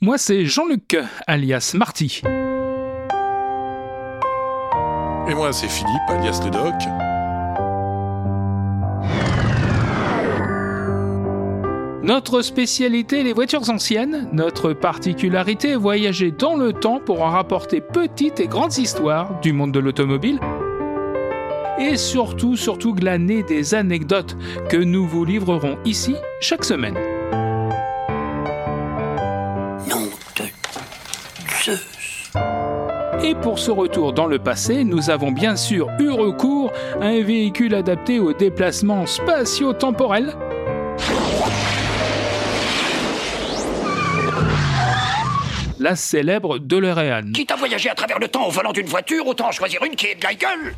Moi, c'est Jean-Luc, alias Marty. Et moi, c'est Philippe, alias le Doc. Notre spécialité, les voitures anciennes. Notre particularité, voyager dans le temps pour en rapporter petites et grandes histoires du monde de l'automobile. Et surtout, surtout glaner des anecdotes que nous vous livrerons ici chaque semaine. Et pour ce retour dans le passé, nous avons bien sûr eu recours à un véhicule adapté aux déplacements spatio-temporels. La célèbre DeLorean. Quitte à voyager à travers le temps au volant d'une voiture, autant choisir une qui est de la gueule.